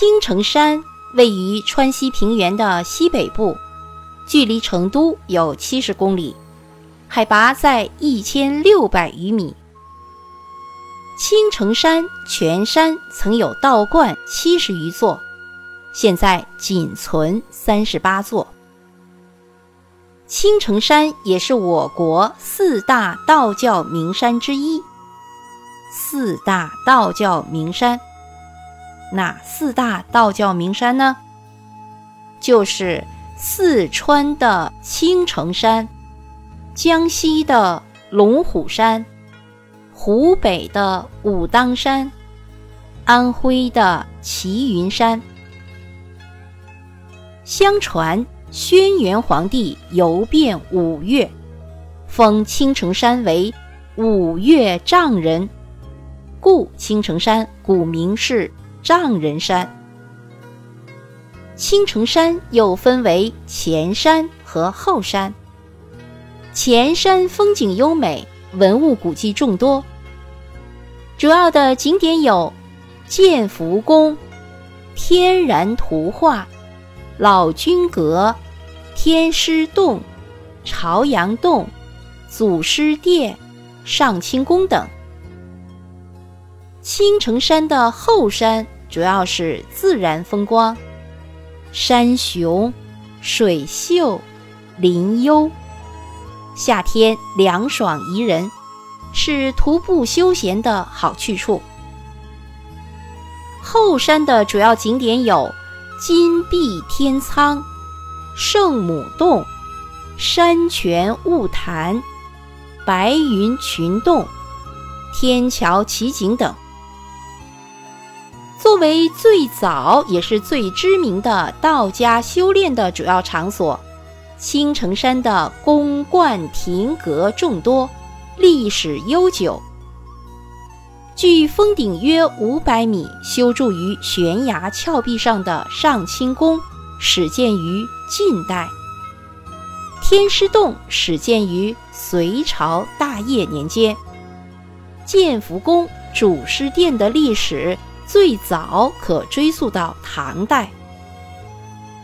青城山位于川西平原的西北部，距离成都有七十公里，海拔在一千六百余米。青城山全山曾有道观七十余座，现在仅存三十八座。青城山也是我国四大道教名山之一。四大道教名山。哪四大道教名山呢？就是四川的青城山、江西的龙虎山、湖北的武当山、安徽的齐云山。相传轩辕皇帝游遍五岳，封青城山为五岳丈人，故青城山古名是。丈人山，青城山又分为前山和后山。前山风景优美，文物古迹众多，主要的景点有建福宫、天然图画、老君阁、天师洞、朝阳洞、祖师殿、上清宫等。青城山的后山主要是自然风光，山雄、水秀、林幽，夏天凉爽宜人，是徒步休闲的好去处。后山的主要景点有金碧天苍、圣母洞、山泉雾潭、白云群洞、天桥奇景等。作为最早也是最知名的道家修炼的主要场所，青城山的宫观亭阁众多，历史悠久。距峰顶约五百米、修筑于悬崖峭壁上的上清宫，始建于晋代；天师洞始建于隋朝大业年间；建福宫主师殿的历史。最早可追溯到唐代，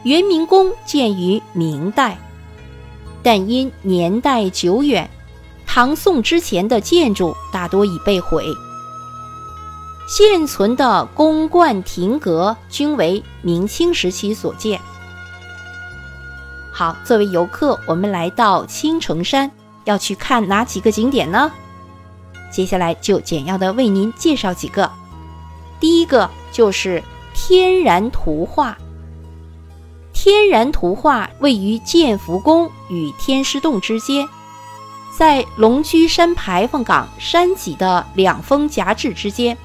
元明宫建于明代，但因年代久远，唐宋之前的建筑大多已被毁。现存的宫观亭阁均为明清时期所建。好，作为游客，我们来到青城山，要去看哪几个景点呢？接下来就简要的为您介绍几个。第一个就是天然图画。天然图画位于建福宫与天师洞之间，在龙居山牌坊岗山脊的两峰夹峙之间，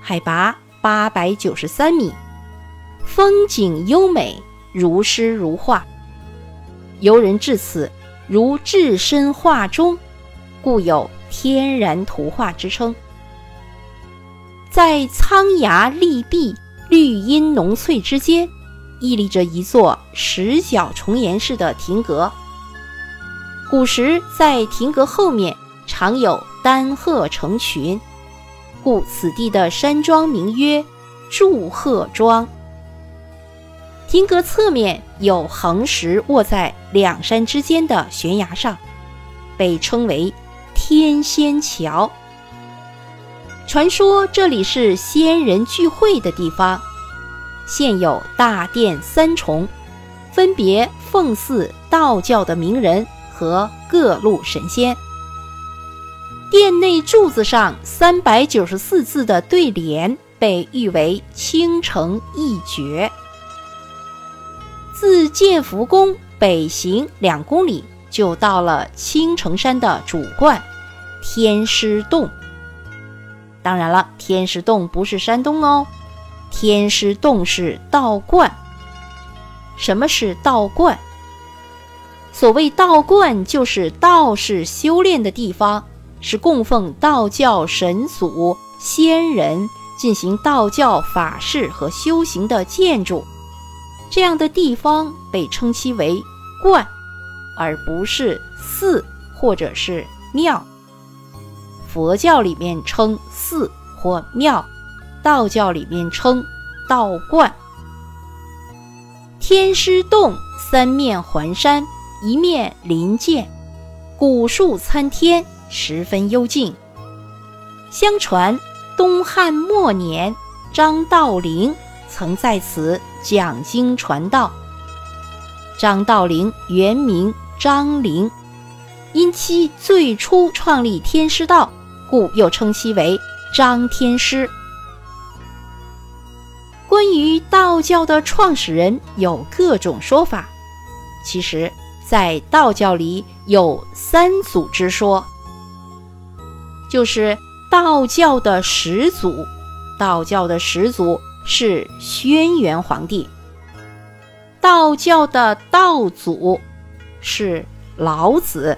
海拔八百九十三米，风景优美，如诗如画。游人至此如置身画中，故有天然图画之称。在苍崖立壁、绿荫浓翠之间，屹立着一座石角重檐式的亭阁。古时在亭阁后面常有丹鹤成群，故此地的山庄名曰祝鹤庄。亭阁侧面有横石卧在两山之间的悬崖上，被称为天仙桥。传说这里是仙人聚会的地方，现有大殿三重，分别奉祀道教的名人和各路神仙。殿内柱子上三百九十四字的对联被誉为倾城一绝。自建福宫北行两公里，就到了青城山的主观天师洞。当然了，天师洞不是山东哦，天师洞是道观。什么是道观？所谓道观，就是道士修炼的地方，是供奉道教神祖、仙人进行道教法事和修行的建筑。这样的地方被称其为观，而不是寺或者是庙。佛教里面称寺或庙，道教里面称道观。天师洞三面环山，一面临涧，古树参天，十分幽静。相传东汉末年，张道陵曾在此讲经传道。张道陵原名张陵，因其最初创立天师道，故又称其为张天师。关于道教的创始人有各种说法，其实，在道教里有三祖之说，就是道教的始祖，道教的始祖是轩辕皇帝；道教的道祖是老子；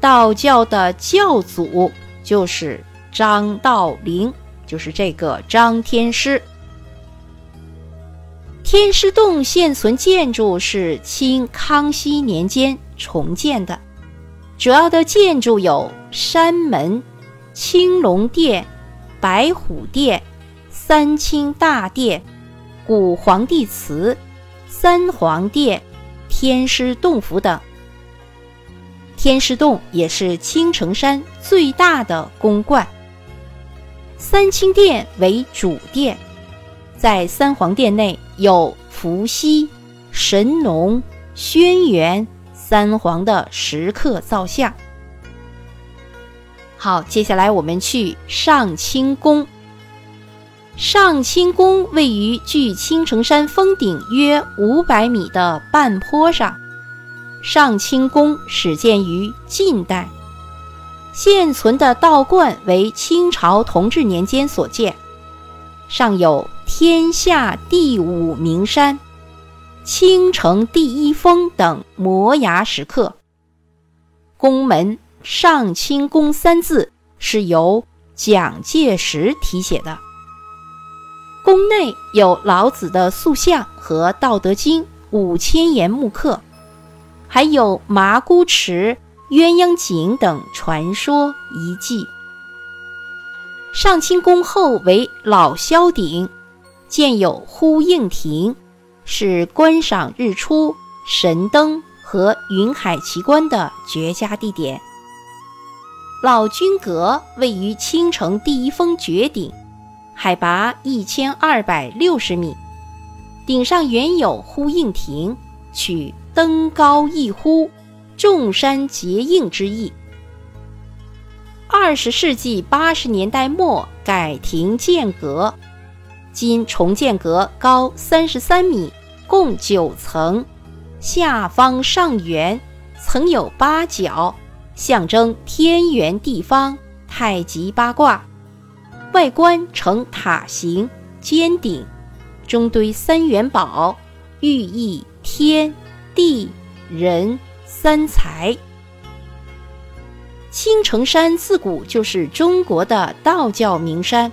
道教的教祖就是张道陵，就是这个张天师。天师洞现存建筑是清康熙年间重建的，主要的建筑有山门、青龙殿、白虎殿、三清大殿、古皇帝祠、三皇殿、天师洞府等。天师洞也是青城山最大的宫观。三清殿为主殿。在三皇殿内有伏羲、神农、轩辕三皇的石刻造像。好，接下来我们去上清宫。上清宫位于距青城山峰顶约五百米的半坡上。上清宫始建于晋代，现存的道观为清朝同治年间所建，上有。天下第五名山、青城第一峰等摩崖石刻。宫门“上清宫”三字是由蒋介石题写的。宫内有老子的塑像和《道德经》五千言木刻，还有麻姑池、鸳鸯井等传说遗迹。上清宫后为老萧顶。建有呼应亭，是观赏日出、神灯和云海奇观的绝佳地点。老君阁位于青城第一峰绝顶，海拔一千二百六十米，顶上原有呼应亭，取“登高一呼，众山结应”之意。二十世纪八十年代末改亭建阁。今重建阁高三十三米，共九层，下方上圆，层有八角，象征天圆地方、太极八卦。外观呈塔形，尖顶，中堆三元宝，寓意天地人三才。青城山自古就是中国的道教名山。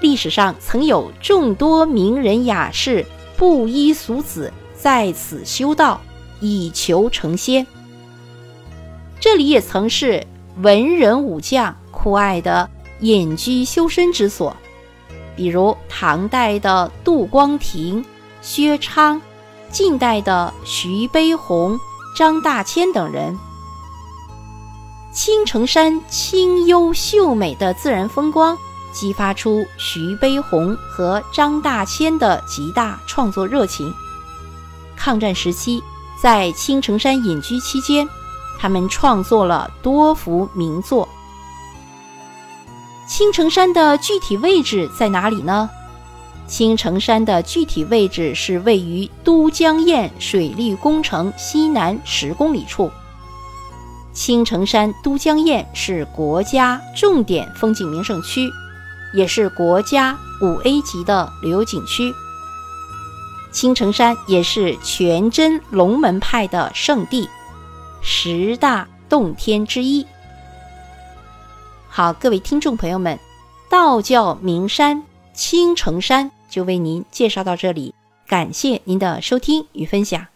历史上曾有众多名人雅士、布衣俗子在此修道，以求成仙。这里也曾是文人武将酷爱的隐居修身之所，比如唐代的杜光庭、薛昌，近代的徐悲鸿、张大千等人。青城山清幽秀美的自然风光。激发出徐悲鸿和张大千的极大创作热情。抗战时期，在青城山隐居期间，他们创作了多幅名作。青城山的具体位置在哪里呢？青城山的具体位置是位于都江堰水利工程西南十公里处。青城山都江堰是国家重点风景名胜区。也是国家五 A 级的旅游景区。青城山也是全真龙门派的圣地，十大洞天之一。好，各位听众朋友们，道教名山青城山就为您介绍到这里，感谢您的收听与分享。